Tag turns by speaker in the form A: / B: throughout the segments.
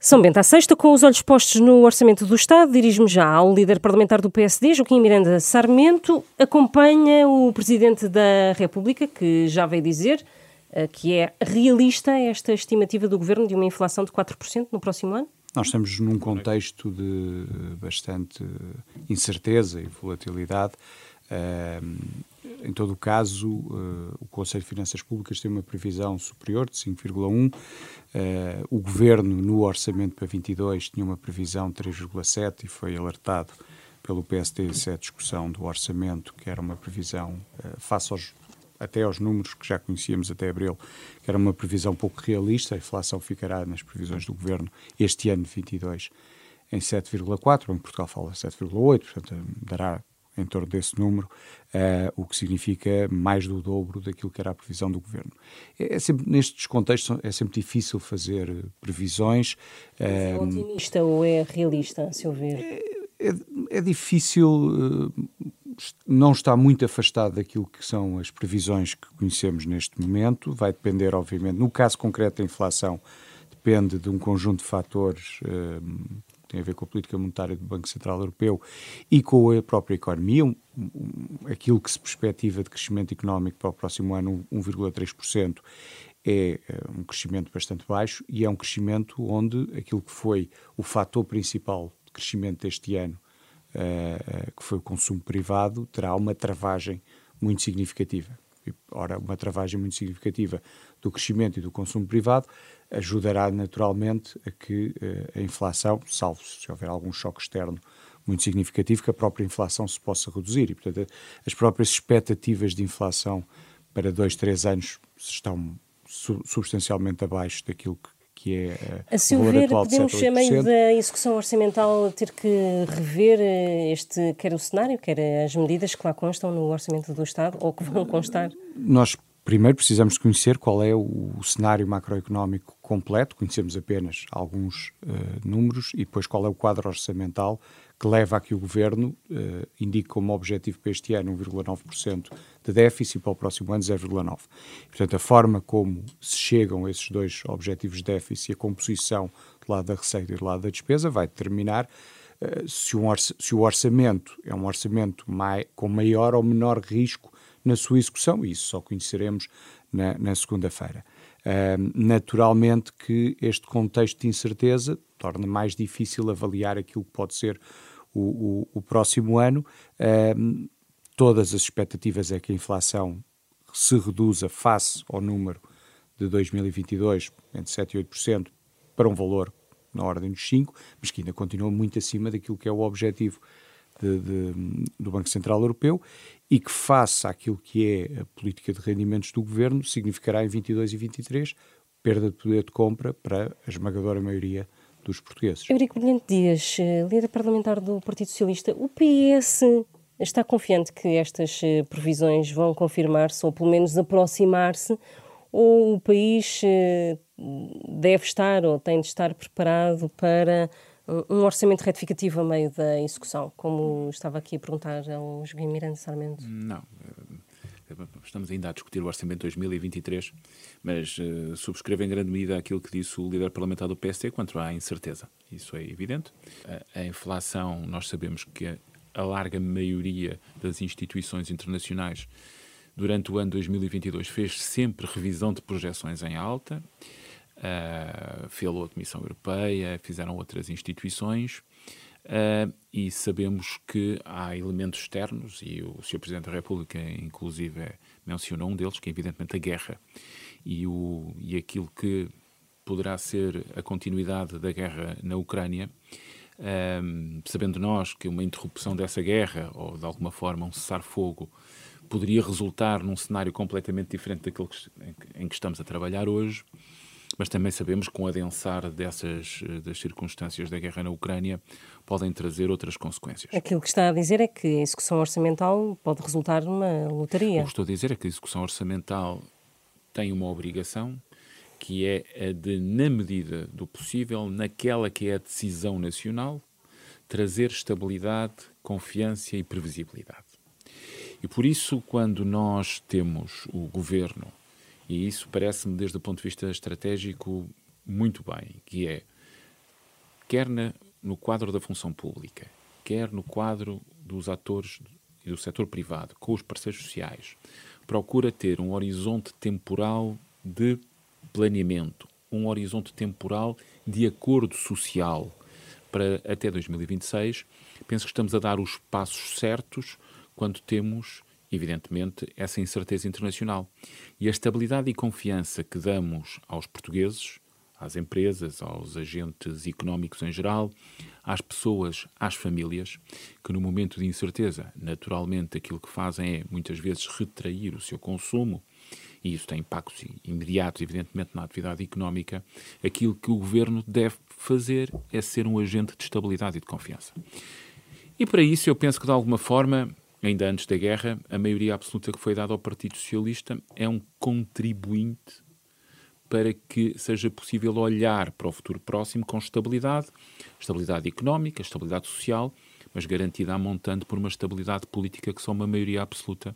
A: São Bento à sexta, com os olhos postos no orçamento do Estado, dirijo-me já ao líder parlamentar do PSD, Joaquim Miranda Sarmento. Acompanha o Presidente da República, que já veio dizer uh, que é realista esta estimativa do Governo de uma inflação de 4% no próximo ano?
B: Nós estamos num contexto de bastante incerteza e volatilidade. Uh, em todo o caso, uh, o Conselho de Finanças Públicas tem uma previsão superior de 5,1. Uh, o Governo, no orçamento para 22, tinha uma previsão de 3,7 e foi alertado pelo PSD se a discussão do orçamento, que era uma previsão, uh, face aos, até aos números que já conhecíamos até abril, que era uma previsão pouco realista. A inflação ficará nas previsões do Governo este ano de 22 em 7,4, em Portugal fala 7,8, portanto dará em torno desse número, uh, o que significa mais do dobro daquilo que era a previsão do governo. É, é sempre, nestes contextos é sempre difícil fazer previsões.
A: É uh, otimista ou é realista, a seu ver?
B: É, é, é difícil, uh, não está muito afastado daquilo que são as previsões que conhecemos neste momento. Vai depender, obviamente, no caso concreto da inflação, depende de um conjunto de fatores tem a ver com a política monetária do Banco Central Europeu e com a própria economia, um, um, aquilo que se perspectiva de crescimento económico para o próximo ano, 1,3%, é, é um crescimento bastante baixo e é um crescimento onde aquilo que foi o fator principal de crescimento deste ano, uh, que foi o consumo privado, terá uma travagem muito significativa. Ora, uma travagem muito significativa do crescimento e do consumo privado ajudará naturalmente a que uh, a inflação, salvo se houver algum choque externo muito significativo, que a própria inflação se possa reduzir. E, portanto, as próprias expectativas de inflação para dois, três anos estão su substancialmente abaixo daquilo que, que é uh,
A: a seu ver, podemos, a meio da execução orçamental, ter que rever eh, este, quer o cenário, quer as medidas que lá constam no orçamento do Estado, ou que vão constar?
B: Nós primeiro precisamos conhecer qual é o, cenário macroeconómico completo, conhecemos apenas alguns uh, números, e depois qual é o quadro orçamental que leva a que o Governo uh, indique como objetivo para este ano 1,9% de déficit e para o próximo ano 0,9%. Portanto, a forma como se chegam a esses dois objetivos de déficit e a composição do lado da receita e do lado da despesa vai determinar uh, se, um se, o orçamento é um orçamento mai com maior ou menor risco na sua execução, e isso só conheceremos na, na segunda-feira. Naturalmente que este contexto de incerteza torna mais difícil avaliar aquilo que pode ser o, o, o próximo ano. Todas as expectativas é que a inflação se reduza face ao número de 2022, entre 7% e 8%, para um valor na ordem dos 5%, mas que ainda continua muito acima daquilo que é o objetivo de, de, do Banco Central Europeu e que, face àquilo que é a política de rendimentos do governo, significará em 22 e 23 perda de poder de compra para a esmagadora maioria dos portugueses.
A: Eurico Brilhante Dias, eh, líder parlamentar do Partido Socialista, o PS está confiante que estas eh, previsões vão confirmar-se ou pelo menos aproximar-se ou o país eh, deve estar ou tem de estar preparado para um orçamento retificativo a meio da execução, como estava aqui a perguntar ao Joaquim Miranda Sarmento?
C: Não. Eh, estamos ainda a discutir o orçamento de 2023, mas uh, subscrevo em grande medida aquilo que disse o líder parlamentar do PSD quanto à incerteza. Isso é evidente. A, a inflação, nós sabemos que a larga maioria das instituições internacionais durante o ano 2022 fez sempre revisão de projeções em alta uh, fê-lo a Comissão Europeia, fizeram outras instituições, uh, e sabemos que há elementos externos, e o Sr. Presidente da República, inclusive, mencionou um deles, que é evidentemente a guerra, e, o, e aquilo que poderá ser a continuidade da guerra na Ucrânia, um, sabendo nós que uma interrupção dessa guerra, ou de alguma forma um cessar-fogo, poderia resultar num cenário completamente diferente daquele que, em que estamos a trabalhar hoje, mas também sabemos que com o adensar dessas eh, das circunstâncias da guerra na Ucrânia podem trazer outras consequências.
A: Aquilo que está a dizer é que a execução orçamental pode resultar numa lotaria.
C: O que estou a dizer é que a execução orçamental tem uma obrigação que é a de, na medida do possível, naquela que é a decisão nacional, trazer estabilidade, confiança e previsibilidade. E por isso, quando nós temos o governo e isso parece-me, desde o ponto de vista estratégico, muito bem, que é quer na, no quadro da função pública, quer no quadro dos atores e do setor privado, com os parceiros sociais, procura ter um horizonte temporal de planeamento, um horizonte temporal de acordo social para até 2026, penso que estamos a dar os passos certos quando temos, evidentemente, essa incerteza internacional. E a estabilidade e confiança que damos aos portugueses, às empresas, aos agentes económicos em geral, às pessoas, às famílias, que no momento de incerteza, naturalmente, aquilo que fazem é muitas vezes retrair o seu consumo e isso tem impactos imediatos, evidentemente, na atividade económica, aquilo que o governo deve fazer é ser um agente de estabilidade e de confiança. E para isso, eu penso que, de alguma forma, ainda antes da guerra, a maioria absoluta que foi dada ao Partido Socialista é um contribuinte para que seja possível olhar para o futuro próximo com estabilidade, estabilidade económica, estabilidade social, mas garantida a montante por uma estabilidade política que só uma maioria absoluta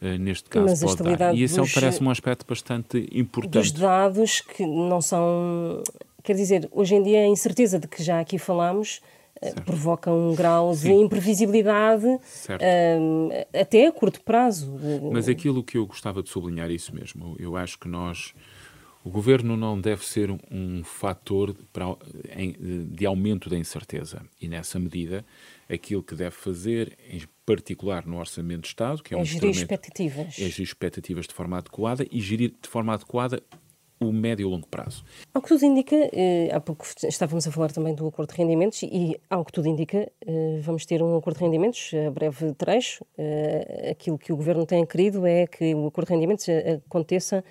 C: uh, neste caso
A: Mas
C: pode dar. E isso dos, parece-me um aspecto bastante importante.
A: Dos dados que não são... Quer dizer, hoje em dia a incerteza de que já aqui falámos eh, certo. provoca um grau Sim. de imprevisibilidade um, eh, até a curto prazo.
C: Mas aquilo que eu gostava de sublinhar é isso mesmo. Eu acho que nós o governo não deve ser um fator de aumento da incerteza e, nessa medida, aquilo que deve fazer, em particular no Orçamento de Estado, que é,
A: é
C: um
A: gerir expectativas.
C: É gerir expectativas de forma adequada e gerir de forma adequada o médio e longo prazo.
A: Ao que tudo indica, eh, há pouco estávamos a falar também do acordo de rendimentos e, ao que tudo indica, eh, vamos ter um acordo de rendimentos a breve trecho. Eh, aquilo que o Governo tem querido é que o acordo de rendimentos aconteça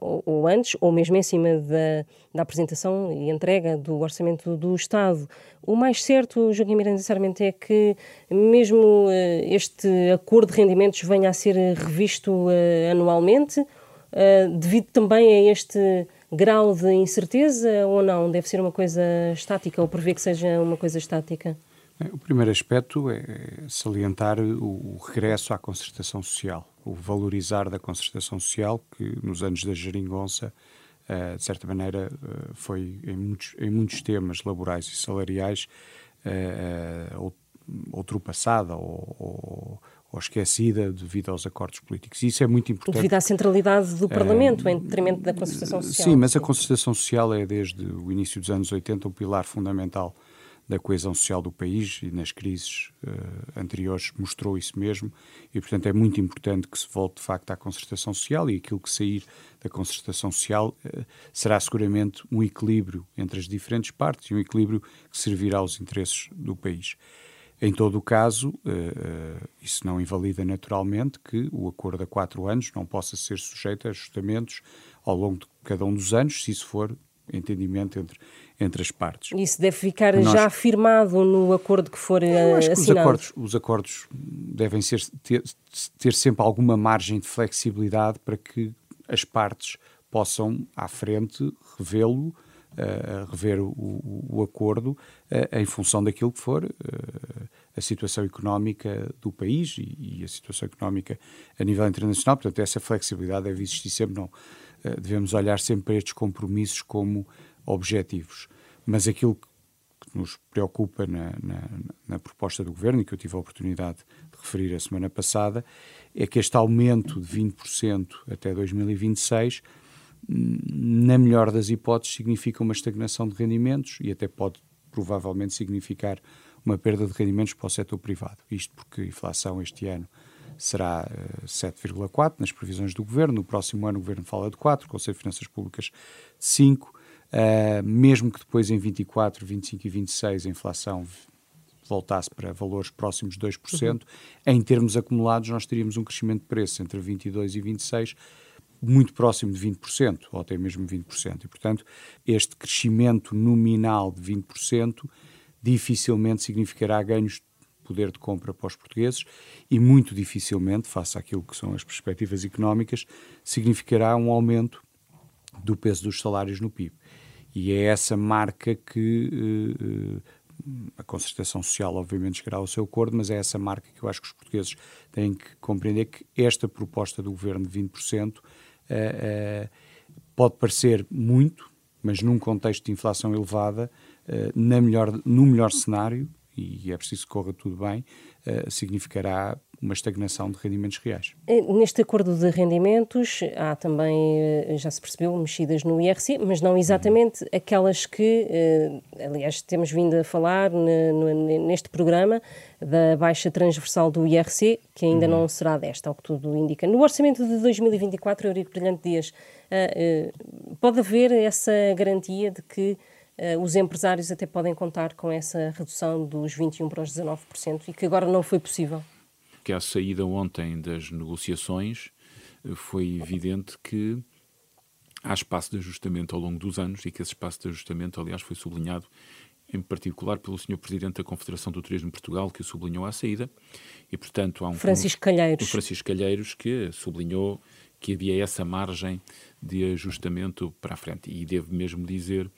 A: ou, ou antes, ou mesmo em cima da, da, apresentação e entrega do orçamento do Estado. O mais certo, Joaquim Miranda, sinceramente, é que mesmo uh, este acordo de rendimentos venha a ser revisto uh, anualmente, devido também a este grau de incerteza, ou não? Deve ser uma coisa estática, ou prevê que seja uma coisa estática?
B: O primeiro aspecto é salientar o regresso à concertação social o valorizar da concertação social, que nos anos da geringonça, uh, de certa maneira, uh, foi em muitos, em muitos temas laborais e salariais ultrapassada ou, ou, ou, esquecida devido aos acordos políticos. E isso é muito importante.
A: Devido à centralidade do Parlamento, em detrimento da concertação social.
B: Sim, mas a concertação social é, desde o início dos anos 80, um pilar fundamental da coesão social do país e nas crises uh, anteriores mostrou isso mesmo e, portanto, é muito importante que se volte de facto à concertação social e aquilo que sair da concertação social uh, será seguramente um equilíbrio entre as diferentes partes e um equilíbrio que servirá aos interesses do país. Em todo o caso, uh, isso não invalida naturalmente que o acordo a quatro anos não possa ser sujeito a ajustamentos ao longo de cada um dos anos, se isso for entendimento entre, entre as partes.
A: Isso deve ficar Nós, já afirmado no acordo que for eu acho assinado?
B: Que os, acordos, os acordos devem ser, ter, ter sempre alguma margem de flexibilidade para que as partes possam, à frente, revê-lo, uh, rever o, o acordo uh, em função daquilo que for a situação económica do país e, e, a situação económica a nível internacional. Portanto, essa flexibilidade deve existir sempre. Não, devemos olhar sempre para estes compromissos como objetivos. Mas aquilo que nos preocupa na, na, na, proposta do Governo, e que eu tive a oportunidade de referir a semana passada, é que este aumento de 20% até 2026, na melhor das hipóteses, significa uma estagnação de rendimentos e até pode provavelmente significar uma perda de rendimentos para o setor privado. Isto porque a inflação este ano será 7,4 eh, nas previsões do Governo, no próximo ano o Governo fala de 4, o Conselho de Finanças Públicas de 5, Uh, mesmo que depois em 24, 25 e 26 a inflação voltasse para valores próximos de 2%, uhum. em termos acumulados nós teríamos um crescimento de preço entre 22 e 26 muito próximo de 20%, ou até mesmo 20%. E, portanto, este crescimento nominal de 20% dificilmente significará ganhos de poder de compra para os portugueses e muito dificilmente, face àquilo que são as perspectivas económicas, significará um aumento do peso dos salários no PIB. E é essa marca que uh, a concertação social, obviamente, chegará ao seu acordo, mas é essa marca que eu acho que os portugueses têm que compreender que esta proposta do governo de 20% uh, uh, pode parecer muito, mas num contexto de inflação elevada, na melhor, no melhor cenário, e é preciso que corra tudo bem, significará uma estagnação de rendimentos reais.
A: Eh, neste acordo de rendimentos há também, eh, já se percebeu, mexidas no IRC, mas não exatamente aquelas que, eh, aliás, temos vindo a falar neste programa da baixa transversal do IRC, que ainda não será desta, ao que tudo indica. No orçamento de 2024, Eurico Brilhante Dias, pode haver essa garantia de que os empresários até podem contar com essa redução dos 21% para os 19% e que agora não foi possível?
C: que à saída ontem das negociações eh, foi evidente que há espaço de ajustamento ao longo dos anos e que esse espaço de ajustamento, aliás, foi sublinhado em particular pelo Sr. Presidente da Confederação do Turismo de Portugal, que o sublinhou à saída, e portanto há um...
A: Francisco Calheiros.
C: O Francisco Calheiros, que sublinhou que havia essa margem de ajustamento para a frente. E devo mesmo dizer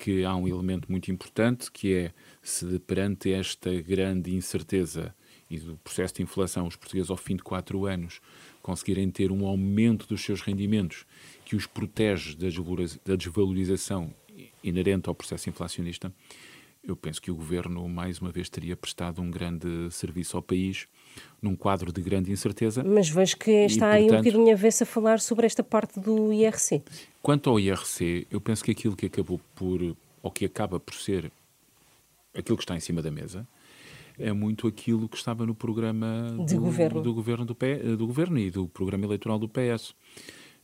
C: que há um elemento muito importante, que é, se perante esta grande incerteza e do processo de inflação, os portugueses, ao fim de quatro anos, conseguirem ter um aumento dos seus rendimentos que os protege da desvalorização inerente ao processo inflacionista, eu penso que o governo, mais uma vez, teria prestado um grande serviço ao país, num quadro de grande incerteza.
A: Mas vejo que está e, aí portanto, um bocadinho a ver-se a falar sobre esta parte do IRC.
C: Quanto ao IRC, eu penso que aquilo que acabou por, ou que acaba por ser aquilo que está em cima da mesa, é muito aquilo que estava no programa
A: de do, governo.
C: Do, governo do, P, do governo e do programa eleitoral do PS.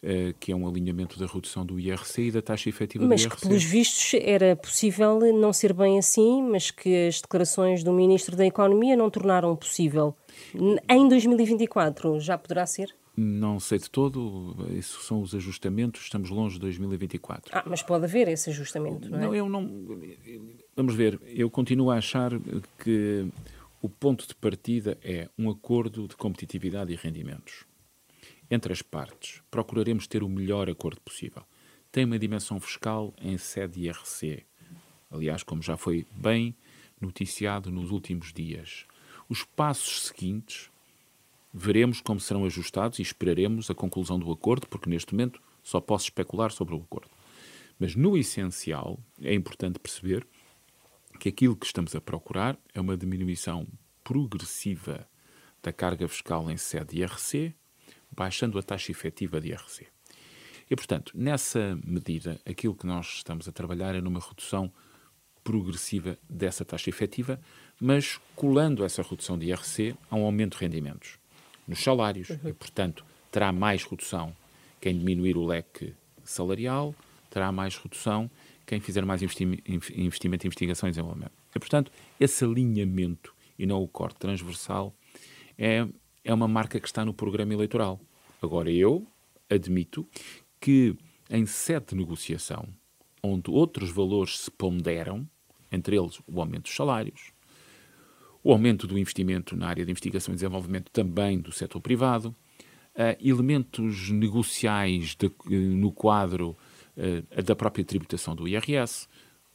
C: Uh, que é um alinhamento da redução do IRC e da taxa efetiva
A: mas
C: do IRC.
A: Mas que, pelos vistos, era possível não ser bem assim, mas que as declarações do Ministro da Economia não tornaram possível. Em 2024 já poderá ser?
C: Não sei de todo, isso são os ajustamentos, estamos longe de 2024.
A: Ah, mas pode haver esse ajustamento, não é?
C: Não, eu não. Vamos ver, eu continuo a achar que o ponto de partida é um acordo de competitividade e rendimentos. Entre as partes, procuraremos ter o melhor acordo possível. Tem uma dimensão fiscal em sede IRC. Aliás, como já foi bem noticiado nos últimos dias. Os passos seguintes Veremos como serão ajustados e esperaremos a conclusão do acordo, porque neste momento só posso especular sobre o acordo. Mas no essencial é importante perceber que aquilo que estamos a procurar é uma diminuição progressiva da carga fiscal em sede de IRC, baixando a taxa efetiva de IRC. E, portanto, nessa medida, aquilo que nós estamos a trabalhar é numa redução progressiva dessa taxa efetiva, mas colando essa redução de IRC a um aumento de rendimentos nos salários uhum. e, portanto, terá mais redução quem diminuir o leque salarial, terá mais redução quem fizer mais investimento em investigação e desenvolvimento. E, portanto, esse alinhamento e não o corte transversal é, é uma marca que está no programa eleitoral. Agora, eu admito que em sede de negociação, onde outros valores se ponderam, entre eles o aumento dos salários, o aumento do investimento na área de investigação e desenvolvimento também do setor privado, uh, elementos negociais de, uh, no quadro uh, da própria tributação do IRS,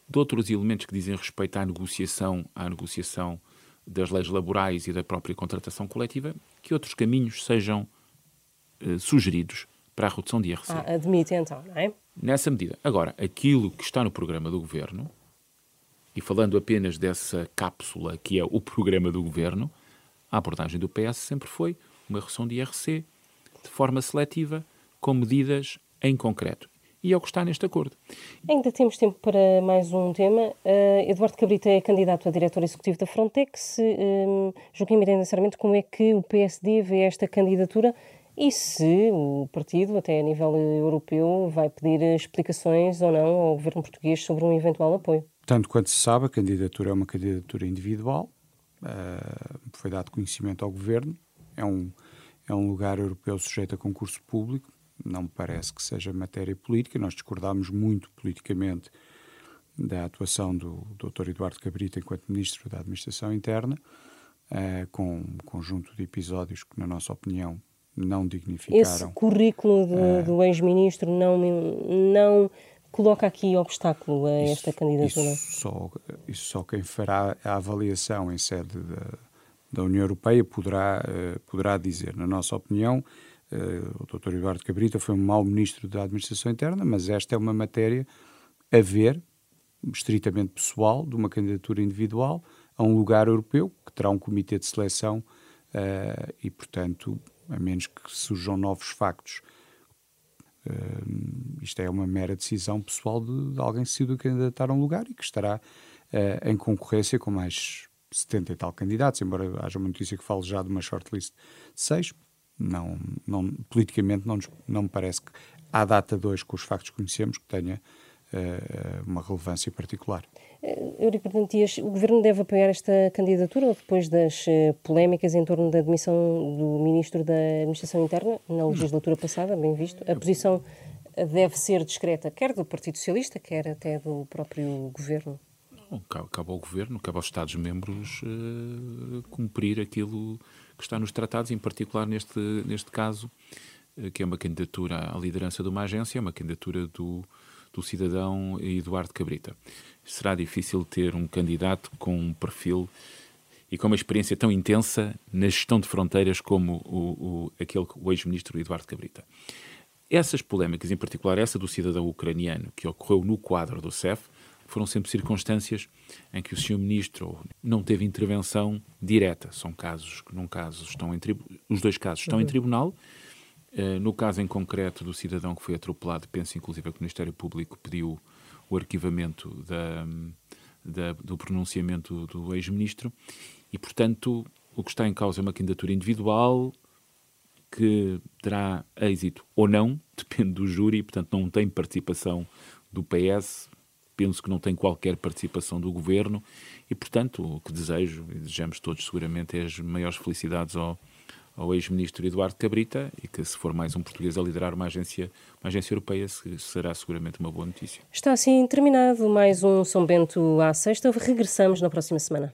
C: de outros elementos que dizem respeito à negociação, à negociação das leis laborais e da própria contratação coletiva, que outros caminhos sejam sugeridos para a redução de IRC.
A: Ah, admite então, não é?
C: Nessa medida. Agora, aquilo que está no programa do Governo e falando apenas dessa cápsula que é o programa do governo, a abordagem do PS sempre foi uma redução de IRC de forma seletiva, com medidas em concreto. E é o que está neste acordo.
A: Ainda temos tempo para mais um tema. Uh, Eduardo Cabrita é candidato a diretor executivo da Frontex. Um, Joaquim Miranda Sarmento, como é que o PSD vê esta candidatura e se o partido, até a nível europeu, vai pedir explicações ou não ao governo português sobre um eventual apoio?
B: Tanto quanto se sabe, a candidatura é uma candidatura individual, uh, foi dado conhecimento ao governo, é um, é um lugar europeu sujeito a concurso público, não me parece que seja matéria política, nós discordámos muito politicamente da atuação do Dr. Eduardo Cabrita enquanto Ministro da Administração Interna, uh, com um conjunto de episódios que, na nossa opinião, não dignificaram.
A: Esse currículo de, uh, do ex-ministro não, não coloca aqui obstáculo a esta isso, candidatura?
B: Isso só, isso só quem fará a avaliação em sede da, da União Europeia poderá, uh, poderá dizer. Na nossa opinião, o Dr. Eduardo Cabrita foi um mau ministro da Administração Interna, mas esta é uma matéria haver, estritamente pessoal, de uma candidatura individual a um lugar europeu, que terá um comitê de seleção uh, e, portanto, a menos que surjam novos factos, uh, isto é uma mera decisão pessoal de, de alguém que decidiu candidatar a um lugar e que estará uh, em concorrência com mais 70 e tal candidatos, embora haja uma notícia que fale já de uma shortlist de seis, não, não, politicamente não, não me parece que, à data de hoje, com os factos que conhecemos, que tenha uh, uma relevância particular.
A: Uh, Eurico Dias, o Governo deve apoiar esta candidatura depois das uh, polémicas em torno da admissão do Ministro da Administração Interna na legislatura passada, bem visto? A posição deve ser discreta, quer do Partido Socialista, quer até do próprio Governo?
C: cabe ao Governo, cabe aos Estados-membros uh, cumprir aquilo que está nos tratados, em particular neste, neste caso, uh, que é uma candidatura à liderança de uma agência, é uma candidatura do, do cidadão Eduardo Cabrita. Será difícil ter um candidato com um perfil e com uma experiência tão intensa na gestão de fronteiras como o, o, aquele, o ex-ministro Eduardo Cabrita. Essas polémicas, em particular essa do cidadão ucraniano, que ocorreu no quadro do CEF, foram sempre circunstâncias em que o Sr. Ministro não teve intervenção direta. São casos que, num caso, estão em os dois casos estão uhum. em tribunal. Uh, no caso em concreto do cidadão que foi atropelado, penso inclusive que o Ministério Público pediu o arquivamento da, da, do pronunciamento do ex-ministro e, portanto, o que está em causa é uma candidatura individual que terá êxito ou não, depende do júri, portanto, não tem participação do PS, penso que não tem qualquer participação do governo e, portanto, o que desejo, e desejamos todos seguramente, é as maiores felicidades ao, ao ex-ministro Eduardo Cabrita e que, se for mais um português a liderar uma agência, uma agência europeia, será seguramente uma boa notícia.
A: Está assim terminado mais um São Bento à sexta. Regressamos na próxima semana.